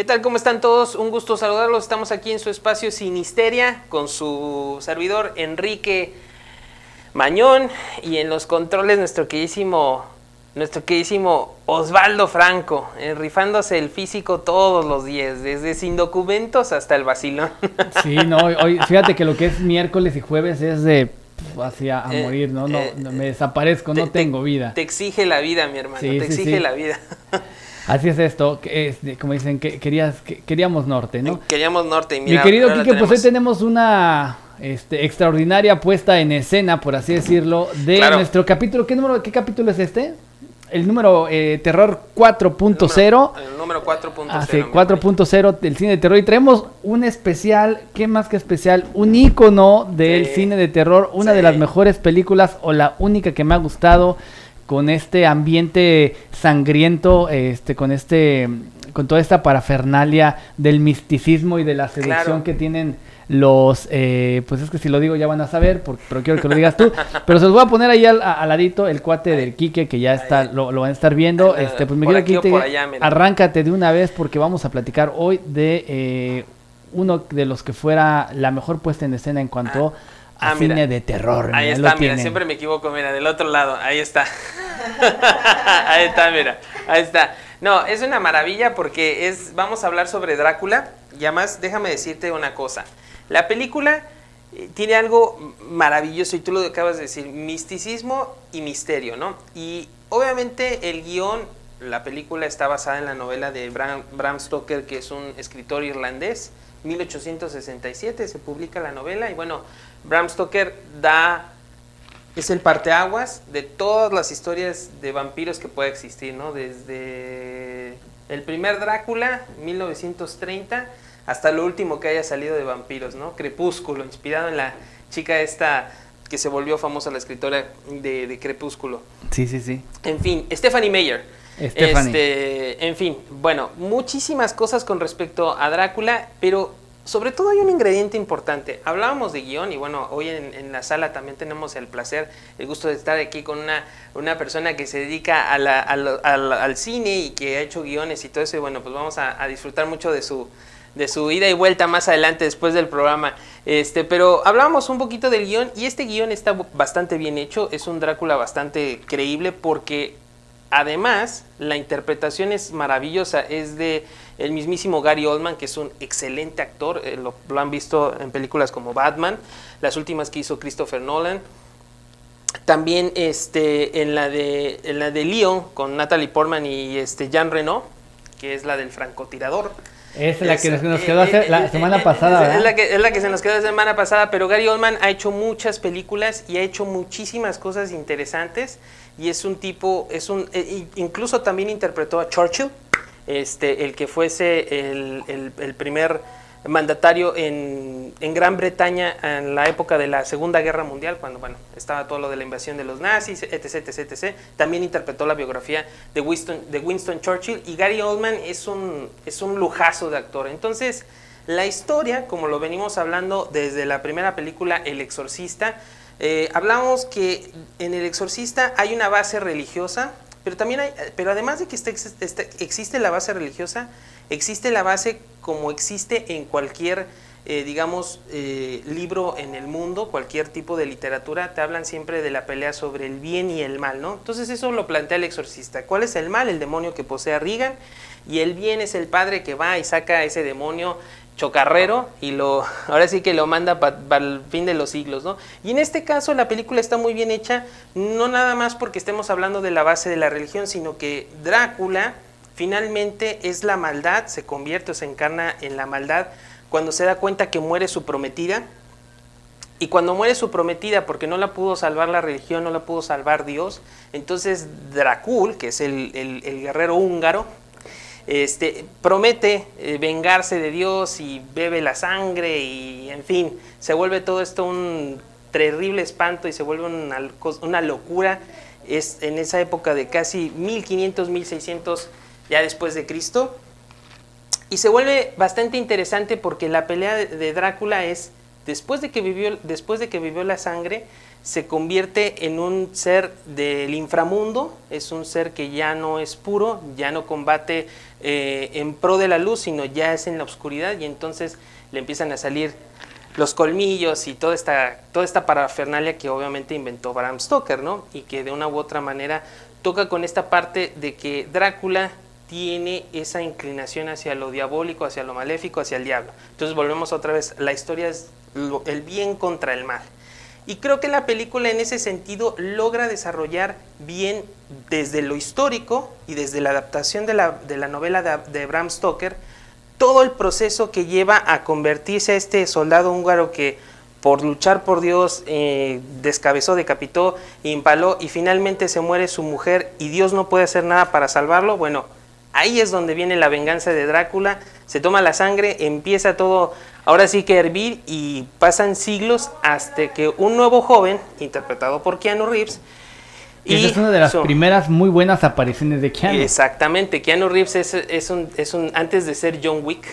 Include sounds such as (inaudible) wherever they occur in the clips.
¿Qué tal? ¿Cómo están todos? Un gusto saludarlos. Estamos aquí en su espacio Sinisteria con su servidor Enrique Mañón y en los controles nuestro queridísimo, nuestro queridísimo Osvaldo Franco, eh, rifándose el físico todos los días, desde sin documentos hasta el vacilón. (laughs) Sí, no, hoy, fíjate que lo que es miércoles y jueves es de hacia a Eh, morir, ¿no? no, eh, no, me desaparezco, no Te- te- tengo vida. Te exige la vida, mi hermano, Sí, te sí, exige sí. la vida. (laughs) Así es esto, que es como dicen, que querías, que queríamos norte, ¿no? Queríamos norte y mira, Mi querido Quique, pues hoy tenemos- una este, extraordinaria puesta en escena, por así decirlo, de Claro. nuestro capítulo. ¿Qué número, qué capítulo es este? El número eh, Terror 4.0. El número 4.0. Ah, sí, mi rey. 4.0 del cine de terror. Y traemos un especial, ¿qué más que especial? Un ícono del Sí. cine de terror, una Sí. de las mejores películas o la única que me ha gustado con este ambiente sangriento, este, con este, con toda esta parafernalia del misticismo y de la seducción Claro. que tienen los, eh, pues es que si lo digo ya van a saber, por- pero quiero que lo digas tú. Pero se los voy a poner ahí al, ladito el cuate del Quique que ya está, lo, lo van a estar viendo. Este, pues me quiero Quique, arráncate de una vez porque vamos a platicar hoy de eh, uno de los que fuera la mejor puesta en escena en cuanto Ah, a ah, mira. cine de terror. Ahí mira, está, mira, tienen. siempre me equivoco, mira, del otro lado, ahí está. (laughs) ahí está, mira, ahí está. No, es una maravilla porque es, vamos a hablar sobre Drácula y además déjame decirte una cosa. La película eh, tiene algo maravilloso y tú lo acabas de decir, misticismo y misterio, ¿no? Y obviamente el guion, la película está basada en la novela de Bram, Bram Stoker, que es un escritor irlandés. 1867 se publica la novela y bueno, Bram Stoker da es el parteaguas de todas las historias de vampiros que puede existir, ¿no? Desde el primer Drácula, 1930, hasta lo último que haya salido de vampiros, ¿no? Crepúsculo, inspirado en la chica esta que se volvió famosa, la escritora de, de Crepúsculo. Sí, sí, sí. En fin, Stephanie Meyer. Este, en fin, bueno, muchísimas cosas con respecto a Drácula, pero sobre todo hay un ingrediente importante. Hablábamos de guion y bueno, hoy en, la sala también tenemos el placer, el gusto de estar aquí con una, una persona que se dedica a al, cine y que ha hecho guiones y todo eso. Y bueno, pues vamos a, a disfrutar mucho de su, de su ida y vuelta más adelante después del programa. Este, pero hablábamos un poquito del guion y este guion está bastante bien hecho, es un Drácula bastante creíble porque además la interpretación es maravillosa, es de el mismísimo Gary Oldman, que es un excelente actor, eh, lo, lo han visto en películas como Batman, las últimas que hizo Christopher Nolan. También este, en, la de, en la de Leon con Natalie Portman y este, Jean Reno, que es la del francotirador. Es la que Es- nos, quedó hace- eh, la eh, semana eh, pasada. Es la, que, es la que se nos quedó la semana pasada, pero Gary Oldman ha hecho muchas películas y ha hecho muchísimas cosas interesantes y es un tipo, es un, i- incluso también interpretó a Churchill, este, el que fuese el, el- el primer mandatario en, en Gran Bretaña en la época de la Segunda Guerra Mundial, cuando bueno, estaba todo lo de la invasión de los nazis, etc, etc, etc. También interpretó la biografía de Winston, de Winston Churchill y Gary Oldman es un, es un lujazo de actor. Entonces, la historia, como lo venimos hablando desde la primera película, El Exorcista, eh, hablamos que en El Exorcista hay una base religiosa, pero también hay, pero además de que este- existe la base religiosa, existe la base como existe en cualquier, eh, digamos, eh, libro en el mundo, cualquier tipo de literatura, te hablan siempre de la pelea sobre el bien y el mal, ¿no? Entonces eso lo plantea el exorcista. ¿Cuál es el mal? El demonio que posee a Regan, y el bien es el padre que va y saca a ese demonio chocarrero y lo (laughs) ahora sí que lo manda para el fin de los siglos, ¿no? Y en este caso la película está muy bien hecha, no nada más porque estemos hablando de la base de la religión, sino que Drácula finalmente es la maldad, se convierte o se encarna en la maldad cuando se da cuenta que muere su prometida. Y cuando muere su prometida porque no la pudo salvar la religión, no la pudo salvar Dios, entonces Dracul, que es el, guerrero húngaro, este, promete eh, vengarse de Dios y bebe la sangre y en fin, se vuelve todo esto un terrible espanto y se vuelve una, locura. Es en esa época de casi 1500, 1600 ya después de Cristo. Y se vuelve bastante interesante porque la pelea de Drácula es, después de, que vivió, después de que vivió la sangre, se convierte en un ser del inframundo, es un ser que ya no es puro, ya no combate eh, en pro de la luz, sino ya es en la oscuridad y entonces le empiezan a salir los colmillos y toda esta, toda esta parafernalia que obviamente inventó Bram Stoker, ¿no? Y que de una u otra manera toca con esta parte de que Drácula tiene esa inclinación hacia lo diabólico, hacia lo maléfico, hacia el diablo. Entonces volvemos otra vez, la historia es el bien contra el mal. Y creo que la película en ese sentido logra desarrollar bien desde lo histórico y desde la adaptación de la, de la novela de, Bram Stoker, todo el proceso que lleva a convertirse a este soldado húngaro que por luchar por Dios eh, descabezó, decapitó, impaló y finalmente se muere su mujer y Dios no puede hacer nada para salvarlo. Bueno, ahí es donde viene la venganza de Drácula, se toma la sangre, empieza todo ahora sí que hervir y pasan siglos hasta que un nuevo joven, interpretado por Keanu Reeves, y es una de las primeras muy buenas apariciones de Keanu. Exactamente, Keanu Reeves es, un, es un, antes de ser John Wick,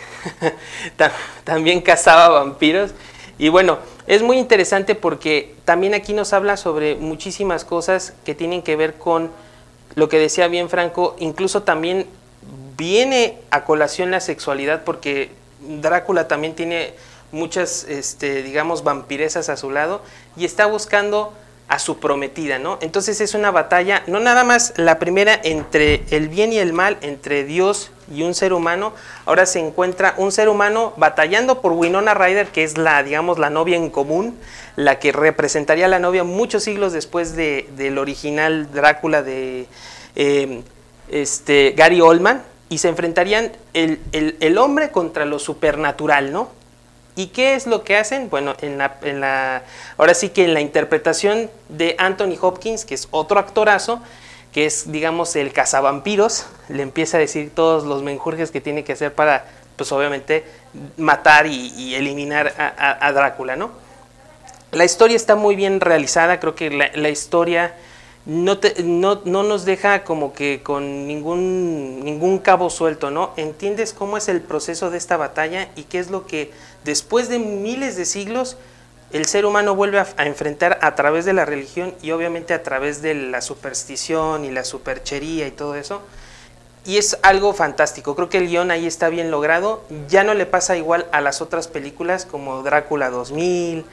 (laughs) también cazaba vampiros. Y bueno, es muy interesante porque también aquí nos habla sobre muchísimas cosas que tienen que ver con lo que decía bien Franco, incluso también viene a colación la sexualidad porque Drácula también tiene muchas, este, digamos, vampiresas a su lado y está buscando a su prometida, ¿no? Entonces es una batalla, no nada más la primera entre el bien y el mal, entre Dios y un ser humano, ahora se encuentra un ser humano batallando por Winona Ryder, que es la, digamos, la novia en común, la que representaría a la novia muchos siglos después de, del original Drácula de eh, este, Gary Oldman, y se enfrentarían el, hombre contra lo supernatural, ¿no? ¿Y qué es lo que hacen? Bueno, en la, en la, ahora sí que en la interpretación de Anthony Hopkins, que es otro actorazo, que es, digamos, el cazavampiros, le empieza a decir todos los menjurjes que tiene que hacer para, pues obviamente, matar y, eliminar a, Drácula, ¿no? La historia está muy bien realizada, creo que la, la historia no, te, no, no, nos deja como que con ningún, ningún cabo suelto, ¿no? Entiendes cómo es el proceso de esta batalla y qué es lo que después de miles de siglos el ser humano vuelve a, enfrentar a través de la religión y obviamente a través de la superstición y la superchería y todo eso. Y es algo fantástico, creo que el guion ahí está bien logrado, ya no le pasa igual a las otras películas como Drácula 2000,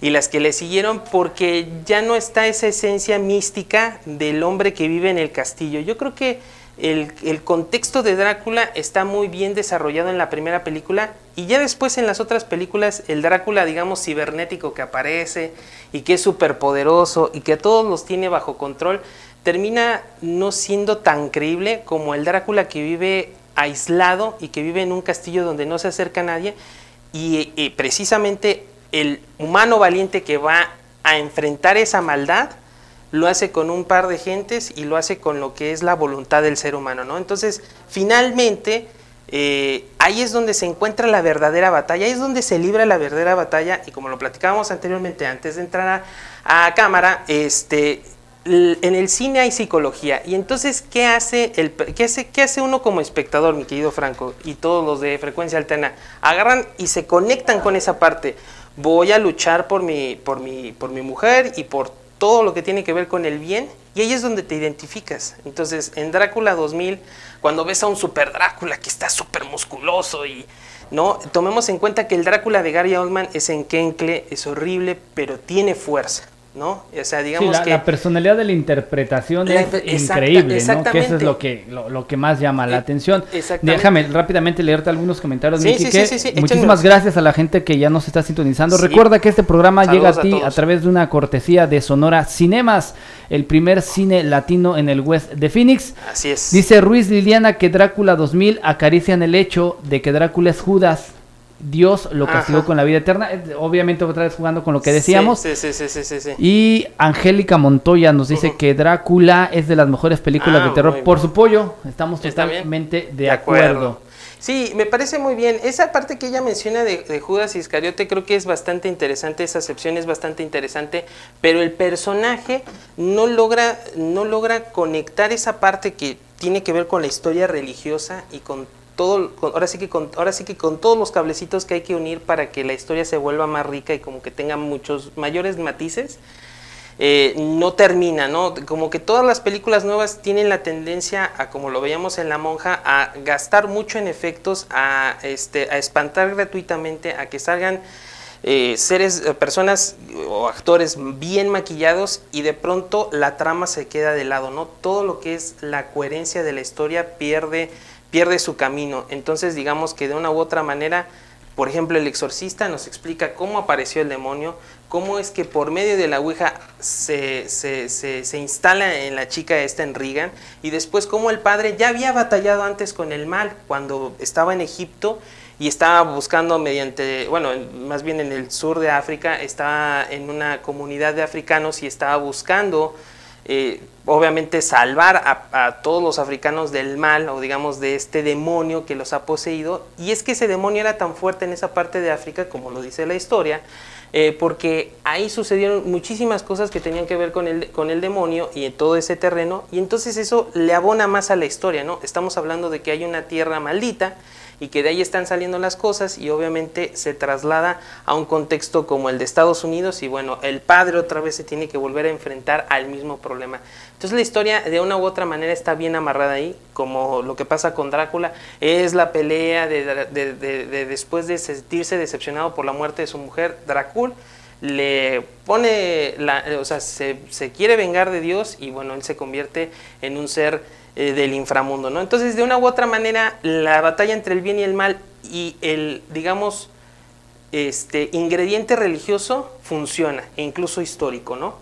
y las que le siguieron porque ya no está esa esencia mística del hombre que vive en el castillo. Yo creo que el, contexto de Drácula está muy bien desarrollado en la primera película y ya después en las otras películas el Drácula, digamos, cibernético que aparece y que es súper poderoso y que a todos los tiene bajo control, termina no siendo tan creíble como el Drácula que vive aislado y que vive en un castillo donde no se acerca a nadie y precisamente el humano valiente que va a enfrentar esa maldad lo hace con un par de gentes y lo hace con lo que es la voluntad del ser humano, ¿no? Entonces, finalmente, eh, ahí es donde se encuentra la verdadera batalla, ahí es donde se libra la verdadera batalla, y como lo platicábamos anteriormente, antes de entrar a, cámara, este, en el cine hay psicología, y entonces, ¿qué hace, el, qué, hace, ¿qué hace uno como espectador, mi querido Franco, y todos los de frecuencia alterna? Agarran y se conectan con esa parte voy a luchar por mi, por mi, por mi mujer y por todo lo que tiene que ver con el bien, y ahí es donde te identificas. Entonces, en Drácula 2000, cuando ves a un super Drácula que está súper musculoso y, ¿no? Tomemos en cuenta que el Drácula de Gary Oldman es enquencle, es horrible, pero tiene fuerza. ¿No? O sea, digamos que... La personalidad de la interpretación es increíble, ¿no? Que eso es lo que, lo, que más llama la eh, atención. Déjame rápidamente leerte algunos comentarios, sí, sí, Muchísimas gracias a la gente que ya nos está sintonizando. Recuerda que este programa llega a ti a, través de una cortesía de Sonora Cinemas, el primer cine latino en el West de Phoenix. Así es. Dice Ruiz Liliana que Drácula 2000 acarician el hecho de que Drácula es Judas Dios lo castigó con la vida eterna. Obviamente otra vez jugando con lo que decíamos. Sí, sí, sí, sí, Y Angélica Montoya nos dice que Drácula es de las mejores películas de ah, terror. Por su pollo, estamos totalmente de, acuerdo. Sí, me parece muy bien. Esa parte que ella menciona de, Judas Iscariote creo que es bastante interesante, esa acepción es bastante interesante, pero el personaje no logra, no logra conectar esa parte que tiene que ver con la historia religiosa y con todo, ahora sí que con, ahora sí que con todos los cablecitos que hay que unir para que la historia se vuelva más rica y como que tenga muchos mayores matices. eh, no termina, ¿no? Como que todas las películas nuevas tienen la tendencia a, como lo veíamos en La Monja, a gastar mucho en efectos, a, este, a espantar gratuitamente, a que salgan eh, seres, eh, personas o actores bien maquillados y de pronto la trama se queda de lado, ¿no? Todo lo que es la coherencia de la historia pierde, pierde su camino. Entonces digamos que de una u otra manera por ejemplo, el exorcista nos explica cómo apareció el demonio, cómo es que por medio de la Ouija se, se, instala en la chica esta en Regan, y después cómo el padre ya había batallado antes con el mal cuando estaba en Egipto y estaba buscando mediante, bueno, más bien en el sur de África, estaba en una comunidad de africanos y estaba buscando eh, obviamente salvar a, todos los africanos del mal o digamos de este demonio que los ha poseído. Y es que ese demonio era tan fuerte en esa parte de África, como lo dice la historia, eh, porque ahí sucedieron muchísimas cosas que tenían que ver con el, con el demonio y en todo ese terreno. Y entonces eso le abona más a la historia, ¿no? Estamos hablando de que hay una tierra maldita y que de ahí están saliendo las cosas y obviamente se traslada a un contexto como el de Estados Unidos y bueno, el padre otra vez se tiene que volver a enfrentar al mismo problema. Entonces la historia de una u otra manera está bien amarrada ahí, como lo que pasa con Drácula, es la pelea de, después de sentirse decepcionado por la muerte de su mujer, Drácula le pone, la, o sea, se, se quiere vengar de Dios y bueno, él se convierte en un ser eh, del inframundo, ¿no? Entonces, de una u otra manera, la batalla entre el bien y el mal y el, digamos, este ingrediente religioso funciona, e incluso histórico, ¿no?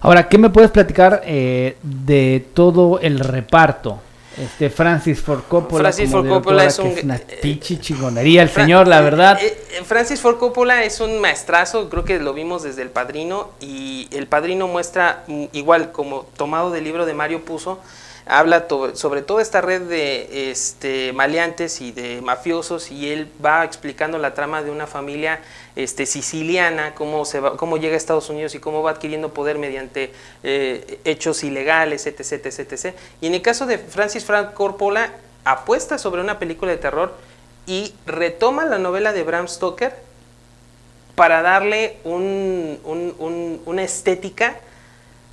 Ahora, ¿qué me puedes platicar eh, de todo el reparto? Este Francis Ford Coppola. Francis Ford Coppola es, un, una eh, chingonería el señor, la verdad. Francis Ford Coppola es un maestrazo, creo que lo vimos desde El Padrino y El Padrino muestra mm, igual como tomado del libro de Mario Puzo habla sobre toda esta red de este, maleantes y de mafiosos y él va explicando la trama de una familia este, siciliana, cómo, se va, cómo llega a Estados Unidos y cómo va adquiriendo poder mediante eh, hechos ilegales, etc, etc, etc. Y en el caso de Francis Frank Corpola, apuesta sobre una película de terror y retoma la novela de Bram Stoker para darle una estética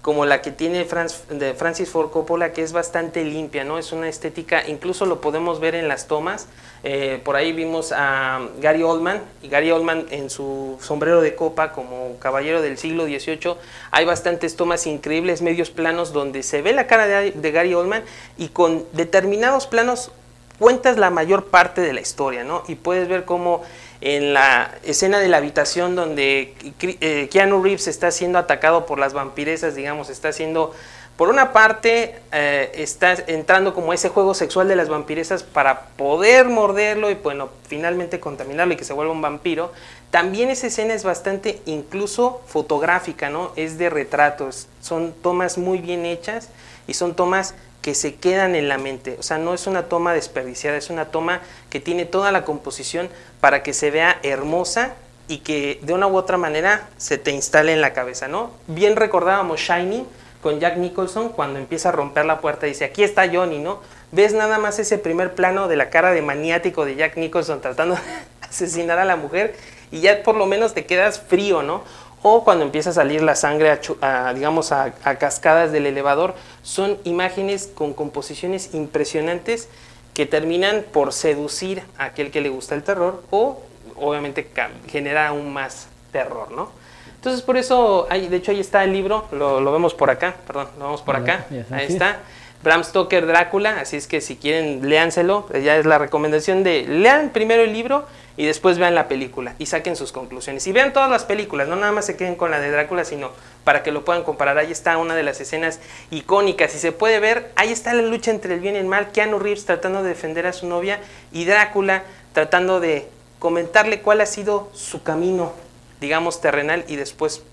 como la que tiene de Francis Ford Coppola, que es bastante limpia, ¿no? Es una estética, incluso lo podemos ver en las tomas. Eh, por ahí vimos a Gary Oldman, y Gary Oldman en su sombrero de copa como caballero del siglo XVIII. Hay bastantes tomas increíbles, medios planos, donde se ve la cara de, de Gary Oldman y con determinados planos cuentas la mayor parte de la historia, ¿no? Y puedes ver cómo en la escena de la habitación donde eh, Keanu Reeves está siendo atacado por las vampiresas, digamos, está siendo, por una parte, eh, está entrando como ese juego sexual de las vampiresas para poder morderlo y, bueno, finalmente contaminarlo y que se vuelva un vampiro. También esa escena es bastante incluso fotográfica, ¿no? Es de retratos, son tomas muy bien hechas y son tomas que se quedan en la mente. O sea, no es una toma desperdiciada, es una toma que tiene toda la composición para que se vea hermosa y que de una u otra manera se te instale en la cabeza, ¿no? Bien recordábamos Shining con Jack Nicholson cuando empieza a romper la puerta y dice, aquí está Johnny, ¿no? Ves nada más ese primer plano de la cara de maniático de Jack Nicholson tratando (laughs) de asesinar a la mujer y ya por lo menos te quedas frío, ¿no? O cuando empieza a salir la sangre, a, digamos, a, cascadas del elevador, son imágenes con composiciones impresionantes que terminan por seducir a aquel que le gusta el terror o obviamente genera aún más terror, ¿no? Entonces por eso, hay, de hecho ahí está el libro, lo, vemos por acá, perdón, lo vemos por acá, ahí está. Bram Stoker Drácula, así es que si quieren léanselo, ya es la recomendación de lean primero el libro y después vean la película y saquen sus conclusiones. Y vean todas las películas, no nada más se queden con la de Drácula, sino para que lo puedan comparar. Ahí está una de las escenas icónicas y se puede ver, ahí está la lucha entre el bien y el mal, Keanu Reeves tratando de defender a su novia y Drácula tratando de comentarle cuál ha sido su camino, digamos, terrenal y después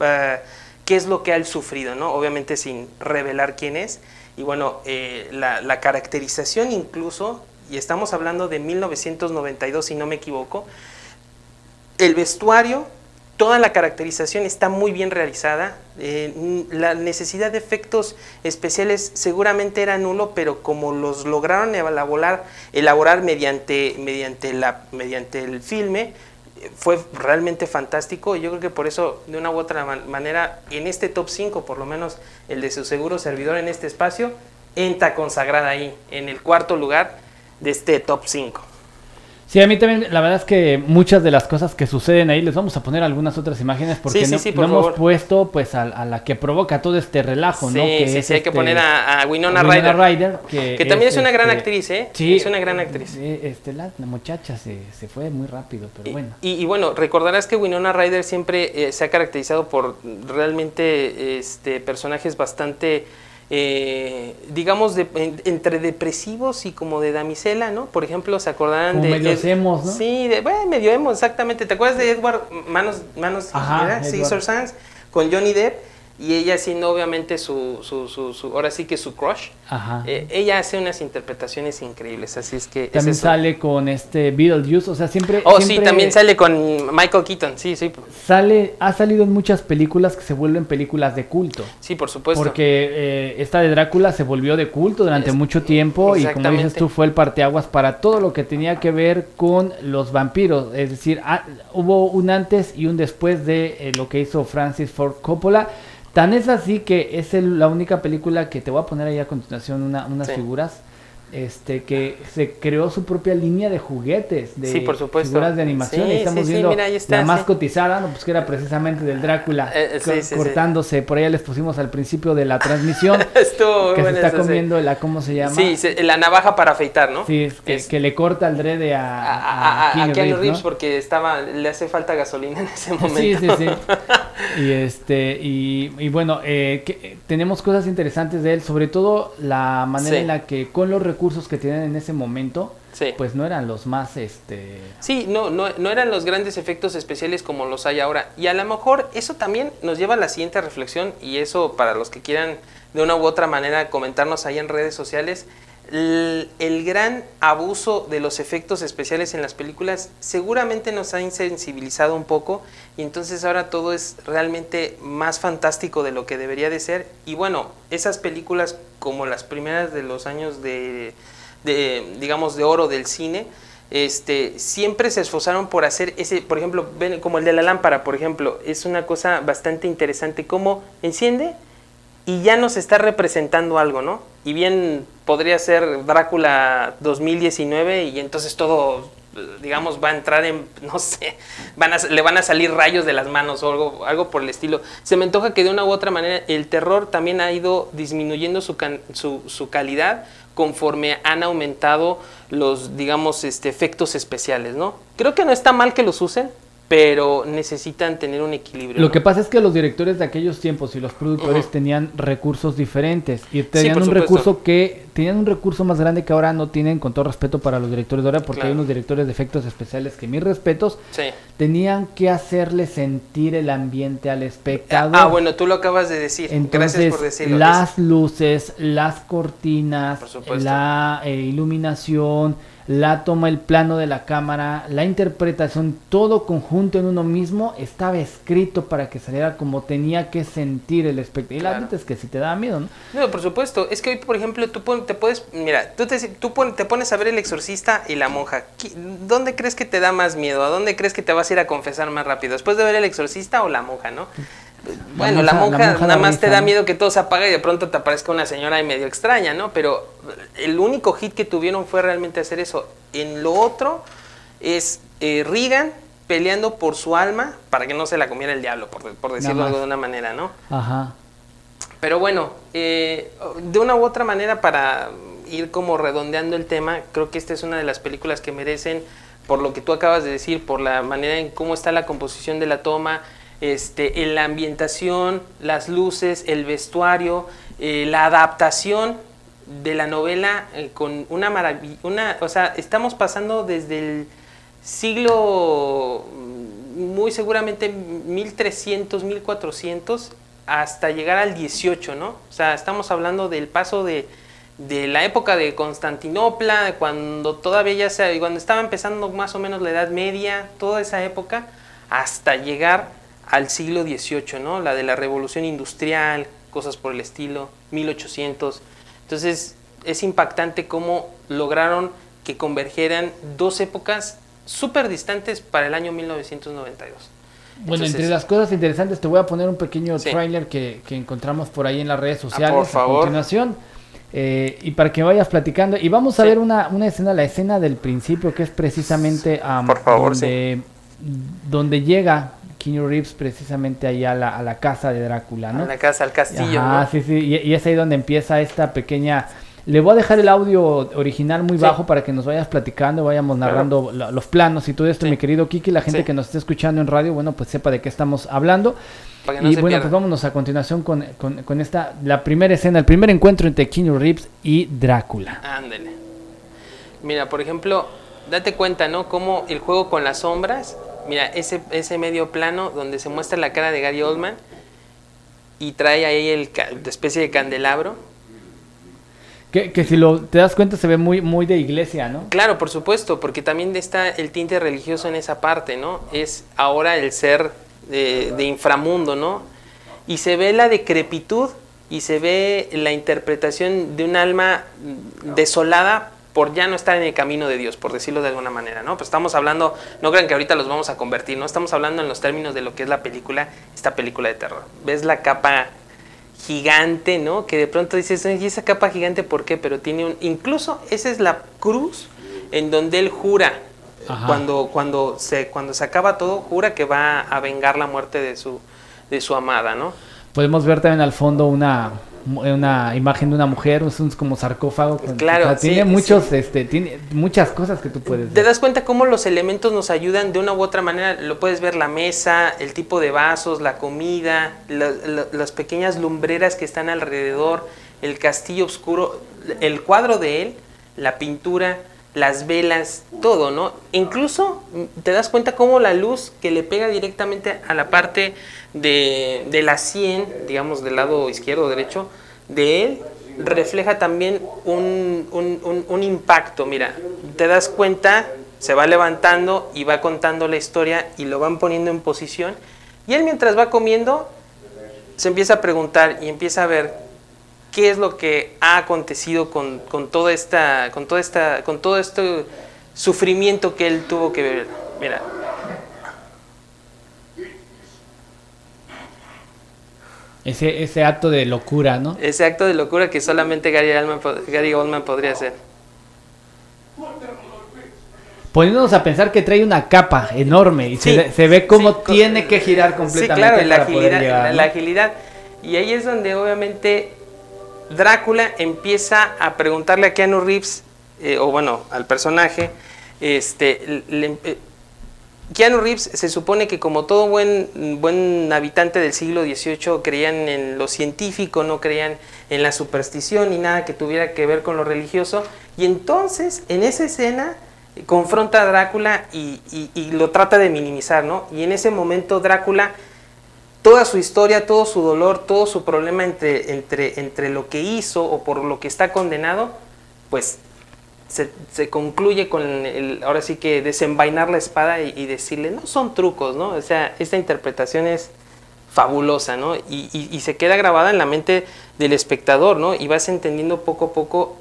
uh, qué es lo que ha sufrido, ¿no? Obviamente sin revelar quién es. Y bueno, eh, la, caracterización incluso, y estamos hablando de 1992 si no me equivoco, el vestuario, toda la caracterización está muy bien realizada, eh, la necesidad de efectos especiales seguramente era nulo, pero como los lograron elaborar, elaborar mediante, mediante, la, mediante el filme, fue realmente fantástico y yo creo que por eso, de una u otra manera, en este top 5, por lo menos el de su seguro servidor en este espacio, entra consagrada ahí, en el cuarto lugar de este top 5. Sí, a mí también, la verdad es que muchas de las cosas que suceden ahí, les vamos a poner algunas otras imágenes porque no, hemos puesto pues a, la que provoca todo este relajo, ¿no? Que sí, sí, hay que este poner a, Winona, Ryder, que, también es, una gran este, actriz, ¿eh? Sí, es una gran actriz. Eh, este, la, muchacha se, se, fue muy rápido, pero bueno. Y, bueno, recordarás que Winona Ryder siempre eh, se ha caracterizado por realmente este, personajes bastante eh, digamos, de, entre depresivos y como de damisela, ¿no? Por ejemplo, ¿se acordarán de... medio emos, ¿no? Sí, de, bueno, medio emos, exactamente. ¿Te acuerdas de Edward Manos, Manos Ajá, Caesar Sands con Johnny Depp? Y ella siendo obviamente su, su, su, ahora sí que su crush, eh, ella hace unas interpretaciones increíbles, así es que... También sale con este Beetlejuice, o sea, siempre... Oh, sí, también sale con Michael Keaton, sí, sí. Sale, ha salido en muchas películas que se vuelven películas de culto. Sí, por supuesto. Porque eh, esta de Drácula se volvió de culto durante mucho tiempo y como dices tú, fue el parteaguas para todo lo que tenía que ver con los vampiros, es decir, ah, hubo un antes y un después de eh, lo que hizo Francis Ford Coppola, Tan es así que es la única película que te voy a poner ahí a continuación una, unas figuras este que se creó su propia línea de juguetes, de figuras de animación. estamos viendo la más cotizada, pues que era precisamente del Drácula eh, eh, cortándose. Por allá les pusimos al principio de la transmisión (laughs) que se está comiendo la, ¿cómo se llama? Sí, la navaja para afeitar, ¿no? Sí, que, le corta el drede a, a, Reeves, porque estaba, le hace falta gasolina en ese momento. Sí, sí, sí. (laughs) y este, y, bueno, eh, tenemos cosas interesantes de él, sobre todo la manera en la que con los recursos que tienen en ese momento, pues no eran los más, este... Sí, no, no, no eran los grandes efectos especiales como los hay ahora. Y a lo mejor eso también nos lleva a la siguiente reflexión, y eso para los que quieran de una u otra manera comentarnos ahí en redes sociales, el, gran abuso de los efectos especiales en las películas seguramente nos ha insensibilizado un poco y entonces ahora todo es realmente más fantástico de lo que debería de ser y bueno, esas películas como las primeras de los años de, digamos de oro del cine este, siempre se esforzaron por hacer ese, por ejemplo, como el de la lámpara, por ejemplo, es una cosa bastante interesante, cómo enciende y ya nos está representando algo, ¿no? Y bien podría ser Drácula 2019 y entonces todo, digamos, va a entrar en, (laughs) no sé, van le van a salir rayos de las manos o algo, algo por el estilo. Se me antoja que de una u otra manera el terror también ha ido disminuyendo su, su, su calidad conforme han aumentado los, digamos, este, efectos especiales, ¿no? Creo que no está mal que los usen, pero necesitan tener un equilibrio. Lo que pasa es que los directores de aquellos tiempos y los productores tenían recursos diferentes y tenían un recurso que tenían un recurso más grande que ahora no tienen con todo respeto para los directores de ahora porque hay unos directores de efectos especiales que mis respetos tenían que hacerle sentir el ambiente al espectador. Ah, bueno, tú lo acabas de decir. Gracias por decirlo. Las luces, las cortinas, la eh, iluminación la toma, el plano de la cámara, la interpretación, todo conjunto en uno mismo estaba escrito para que saliera como tenía que sentir el espectador. Y la verdad es que si te da miedo, ¿no? No, por supuesto. Es que hoy, por ejemplo, tú te puedes, mira, tú te, tú te pones a ver el exorcista y la monja. ¿Dónde crees que te da más miedo? ¿A dónde crees que te vas a ir a confesar más rápido? ¿Después de ver el exorcista o la monja, no? Bueno, la monja, nada más te da miedo que todo se apague y de pronto te aparezca una señora ahí medio extraña, ¿no? Pero el único hit que tuvieron fue realmente hacer eso. En lo otro es eh, Regan peleando por su alma para que no se la comiera el diablo, por, decirlo de una manera, ¿no? Ajá. Pero bueno, eh, de una u otra manera para ir como redondeando el tema, creo que esta es una de las películas que merecen, por lo que tú acabas de decir, por la manera en cómo está la composición de la toma, este, en la ambientación, las luces, el vestuario, eh, la adaptación de la novela eh, con una maravilla, una, o sea, estamos pasando desde el siglo mm, muy seguramente 1300, 1400 hasta llegar al 18, ¿no? O sea, estamos hablando del paso de, de la época de Constantinopla, cuando todavía ya se, cuando estaba empezando más o menos la Edad Media, toda esa época, hasta llegar al siglo XVIII, ¿no? La de la revolución industrial, cosas por el estilo, 1800. Entonces es impactante cómo lograron que convergieran dos épocas súper distantes para el año 1992. Bueno, entre las cosas interesantes te voy a poner un pequeño trailer que, encontramos por ahí en las redes ah, sociales a continuación. Eh, y para que vayas platicando. Y vamos a ver una, una, escena, la escena del principio, que es precisamente donde, donde llega Keanu Reeves precisamente ahí a la, a la casa de Drácula, ¿no? A la casa, al castillo. Ah, sí, sí. y, es ahí donde empieza esta pequeña le voy a dejar el audio original muy bajo para que nos vayas platicando, vayamos narrando los planos y todo esto, mi querido Kiki. La gente que nos esté escuchando en radio, bueno, pues sepa de qué estamos hablando. y bueno, pues vámonos a continuación con, con, esta, la primera escena, el primer encuentro entre Keanu Reeves y Drácula. Ándele. Mira, por ejemplo, date cuenta, ¿no? Cómo el juego con las sombras, mira, ese, ese medio plano donde se muestra la cara de Gary Oldman y trae ahí el, especie de candelabro que, si lo te das cuenta se ve muy, muy de iglesia, ¿no? Claro, por supuesto, porque también está el tinte religioso en esa parte, ¿no? Es ahora el ser de, inframundo, ¿no? Y se ve la decrepitud y se ve la interpretación de un alma desolada por ya no estar en el camino de Dios, por decirlo de alguna manera, ¿no? Pues estamos hablando, no crean que ahorita los vamos a convertir, ¿no? Estamos hablando en los términos de lo que es la película, esta película de terror. ¿Ves la capa gigante, ¿no? Que de pronto dices, ¿y esa capa gigante por qué? Pero tiene un... Incluso esa es la cruz en donde él jura, cuando, cuando, se, cuando se acaba todo, jura que va a vengar la muerte de su, de su amada, ¿no? Podemos ver también al fondo una, una imagen de una mujer, es un como sarcófago. Claro, tiene muchos, este, tiene muchas cosas que tú puedes. Te das cuenta cómo los elementos nos ayudan de una u otra manera. Lo puedes ver la mesa, el tipo de vasos, la comida, las pequeñas lumbreras que están alrededor, el castillo oscuro, el cuadro de él, la pintura, las velas, todo, ¿no? Incluso mm, te das cuenta cómo la luz que le pega directamente a la parte de, de la sien, digamos del lado izquierdo o derecho, de él, refleja también un, un, un, impacto. Mira, te das cuenta, se va levantando y va contando la historia y lo van poniendo en posición. Y él mientras va comiendo, se empieza a preguntar y empieza a ver qué es lo que ha acontecido con, con toda esta, con toda esta, con todo este sufrimiento que él tuvo que ver. Mira, Ese, ese acto de locura, ¿no? Ese acto de locura que solamente Gary, Gary Oldman podría hacer. Poniéndonos a pensar que trae una capa enorme y se, se, ve como tiene que girar completamente. Sí, claro, la, agilidad, la agilidad. Y ahí es donde obviamente Drácula empieza a preguntarle a Keanu Reeves, eh, o bueno, al personaje, este, le, eh, Keanu Reeves se supone que como todo buen, buen habitante del siglo XVIII creían en lo científico, no creían en la superstición ni nada que tuviera que ver con lo religioso. Y entonces en esa escena confronta a Drácula y, lo trata de minimizar, ¿no? Y en ese momento Drácula, toda su historia, todo su dolor, todo su problema entre, entre, entre lo que hizo o por lo que está condenado, pues se, concluye con el, ahora sí que desenvainar la espada y, decirle, no son trucos, ¿no? O sea, esta interpretación es fabulosa, ¿no? Y, se queda grabada en la mente del espectador, ¿no? Y vas entendiendo poco a poco,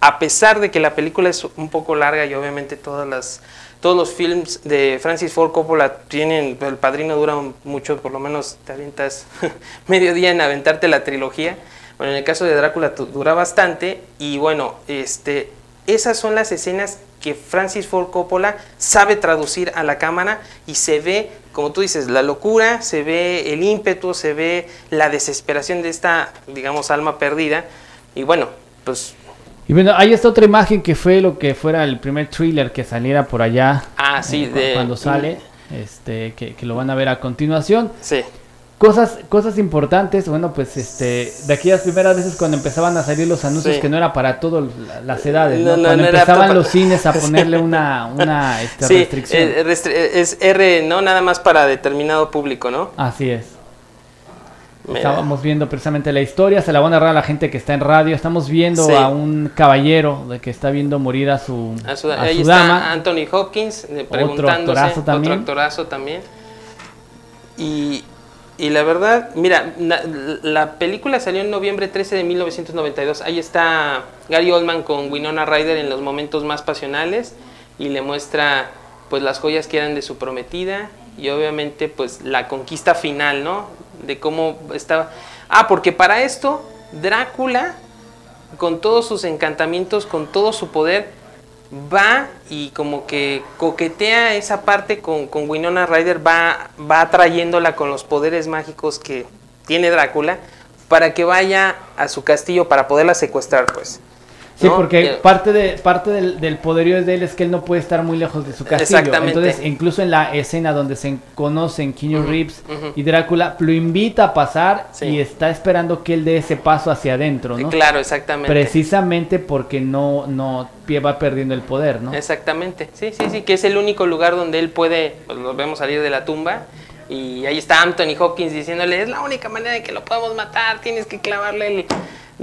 a pesar de que la película es un poco larga y obviamente todas las, todos los films de Francis Ford Coppola tienen, el padrino dura mucho, por lo menos te avientas (laughs) medio día en aventarte la trilogía. Bueno, en el caso de Drácula dura bastante y bueno, este, esas son las escenas que Francis Ford Coppola sabe traducir a la cámara y se ve, como tú dices, la locura, se ve el ímpetu, se ve la desesperación de esta, digamos, alma perdida. Y bueno, pues... Y bueno, hay esta otra imagen que fue lo que fuera el primer thriller que saliera por allá. Ah, sí, eh, de... Cuando sale, este, que, que lo van a ver a continuación. Sí. Cosas, cosas importantes, bueno, pues este, de aquellas primeras veces cuando empezaban a salir los anuncios que no era para todas las edades, ¿no? cuando empezaban los cines a (laughs) ponerle una, una este, restricción. Eh, eh, es R, ¿no? Nada más para determinado público, ¿no? Así es. Estábamos viendo precisamente la historia, se la va a narrar a la gente que está en radio. Estamos viendo a un caballero de que está viendo morir a su, a su, ahí está Anthony Hopkins eh, preguntándose, otro actorazo también. Otro actorazo también. Y y la verdad, mira, la, película salió en noviembre 13 de 1992. Ahí está Gary Oldman con Winona Ryder en los momentos más pasionales y le muestra pues las joyas que eran de su prometida y obviamente pues la conquista final, ¿no? De cómo estaba... Ah, porque para esto Drácula, con todos sus encantamientos, con todo su poder, va y como que coquetea esa parte con, con Winona Ryder, va, va atrayéndola con los poderes mágicos que tiene Drácula para que vaya a su castillo para poderla secuestrar, pues. Sí, porque parte de parte del, del, poderío de él es que él no puede estar muy lejos de su castillo. Exactamente. Entonces, incluso en la escena donde se conocen Keanu Reeves y Drácula, lo invita a pasar y está esperando que él dé ese paso hacia adentro, ¿no? Claro, exactamente. Precisamente porque no, no va perdiendo el poder, ¿no? Exactamente. Sí, sí, sí, que es el único lugar donde él puede, pues lo vemos salir de la tumba y ahí está Anthony Hopkins diciéndole, es la única manera de que lo podamos matar, tienes que clavarle el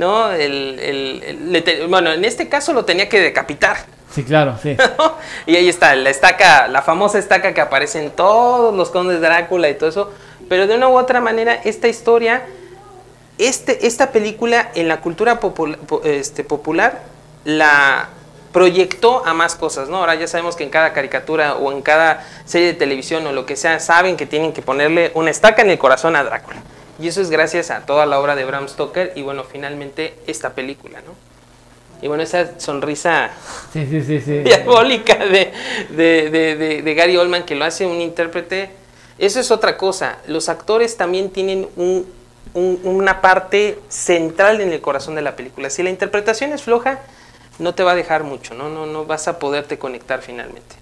¿no? El, el, bueno, en este caso lo tenía que decapitar. Sí, claro, sí. (laughs) y ahí está, la estaca, la famosa estaca que aparece en todos los condes de Drácula y todo eso. Pero de una u otra manera, esta historia, este, esta película en la cultura este, popular la proyectó a más cosas, ¿no? Ahora ya sabemos que en cada caricatura o en cada serie de televisión o lo que sea, saben que tienen que ponerle una estaca en el corazón a Drácula. Y eso es gracias a toda la obra de Bram Stoker y bueno, finalmente esta película, ¿no? Y bueno, esa sonrisa (laughs) diabólica de, de, Gary Oldman que lo hace un intérprete, eso es otra cosa. Los actores también tienen un, una parte central en el corazón de la película. Si la interpretación es floja, no te va a dejar mucho, ¿no? No, no vas a poderte conectar finalmente.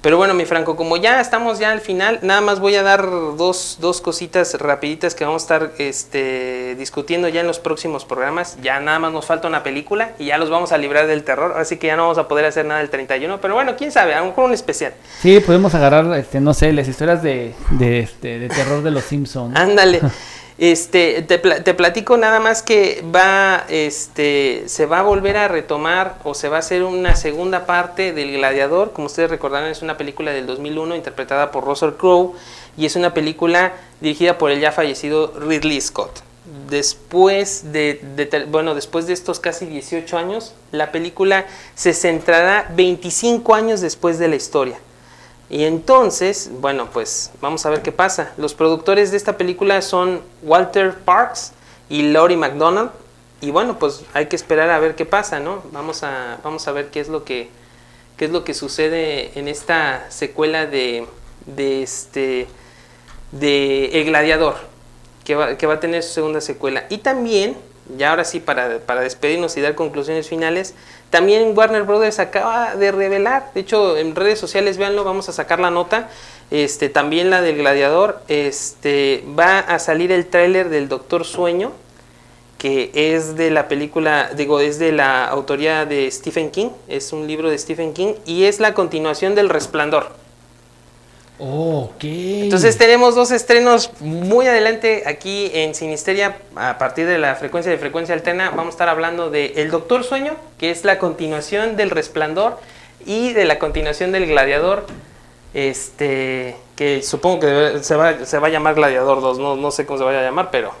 Pero bueno, mi Franco, como ya estamos ya al final, nada más voy a dar dos, dos cositas rapiditas que vamos a estar este, discutiendo ya en los próximos programas. Ya nada más nos falta una película y ya los vamos a librar del terror, así que ya no vamos a poder hacer nada el 31. Pero bueno, quién sabe, a lo mejor un especial. Sí, podemos agarrar, este, no sé, las historias de, de, este, de terror de los Simpsons. Ándale. (laughs) Este, te, te, platico nada más que va, este, se va a volver a retomar o se va a hacer una segunda parte del Gladiador. Como ustedes recordarán, es una película del 2001 interpretada por Russell Crowe y es una película dirigida por el ya fallecido Ridley Scott. Después de, de, bueno, después de estos casi 18 años, la película se centrará 25 años después de la historia. Y entonces, bueno, pues vamos a ver qué pasa. Los productores de esta película son Walter Parks y Laurie McDonald. Y bueno, pues hay que esperar a ver qué pasa, ¿no? Vamos a, vamos a ver qué es lo que, qué es lo que sucede en esta secuela de, de este de El Gladiador, que va, que va a tener su segunda secuela. Y también, ya ahora sí, para, para despedirnos y dar conclusiones finales, también Warner Brothers acaba de revelar, de hecho en redes sociales, véanlo, vamos a sacar la nota, este, también la del gladiador, este, va a salir el tráiler del Doctor Sueño, que es de la película, digo, es de la autoría de Stephen King, es un libro de Stephen King y es la continuación del Resplandor. Ok. Entonces tenemos dos estrenos muy adelante aquí en Sinisteria a partir de la frecuencia de frecuencia alterna. Vamos a estar hablando de El Doctor Sueño, que es la continuación del Resplandor y de la continuación del Gladiador. Este, que supongo que se va, se va a llamar Gladiador 2, no, no sé cómo se vaya a llamar, pero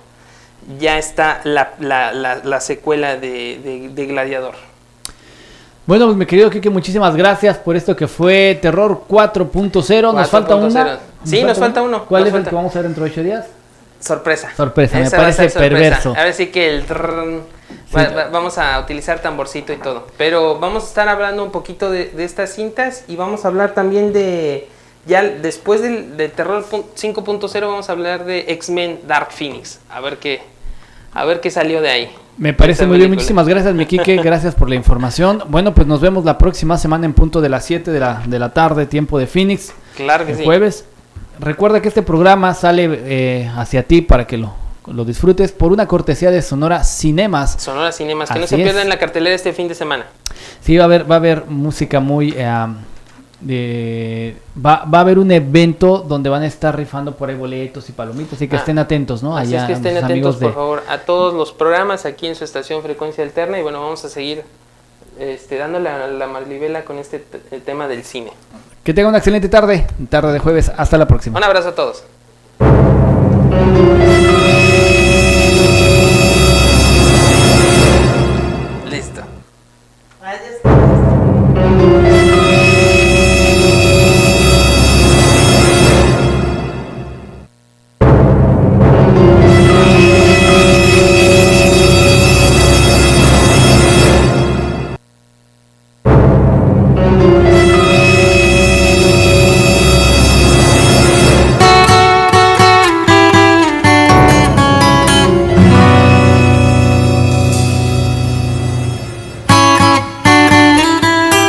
ya está la, la, la, secuela de, de Gladiador. Bueno, pues mi querido Kike, muchísimas gracias por esto que fue Terror 4.0. Nos falta una. Sí, nos falta uno. ¿Cuál es el que vamos a ver dentro de ocho días? Sorpresa. Sorpresa, me parece perverso. A ver si que el. vamos a utilizar tamborcito y todo. Pero vamos a estar hablando un poquito de, estas cintas y vamos a hablar también de. Ya después del, de Terror 5.0 vamos a hablar de X-Men Dark Phoenix. A ver qué. A ver qué salió de ahí. Me parece muy bien. Muchísimas gracias, mi Quique. (laughs) Gracias por la información. Bueno, pues nos vemos la próxima semana en punto de las 7 de la, de la tarde, tiempo de Phoenix. Claro que el jueves. Recuerda que este programa sale eh, hacia ti para que lo, lo, disfrutes por una cortesía de Sonora Cinemas. Sonora Cinemas, que no se pierdan la cartelera este fin de semana. Sí, va a haber, va a haber música muy... Eh, va, va, a haber un evento donde van a estar rifando por ahí boletos y palomitos, así que ah, estén atentos, ¿no? Así es que estén atentos, por favor, a todos los programas aquí en su estación Frecuencia Alterna y bueno, vamos a seguir este, dándole a la marlivela con este tema del cine. Que tenga una excelente tarde, tarde de jueves, hasta la próxima. Un abrazo a todos.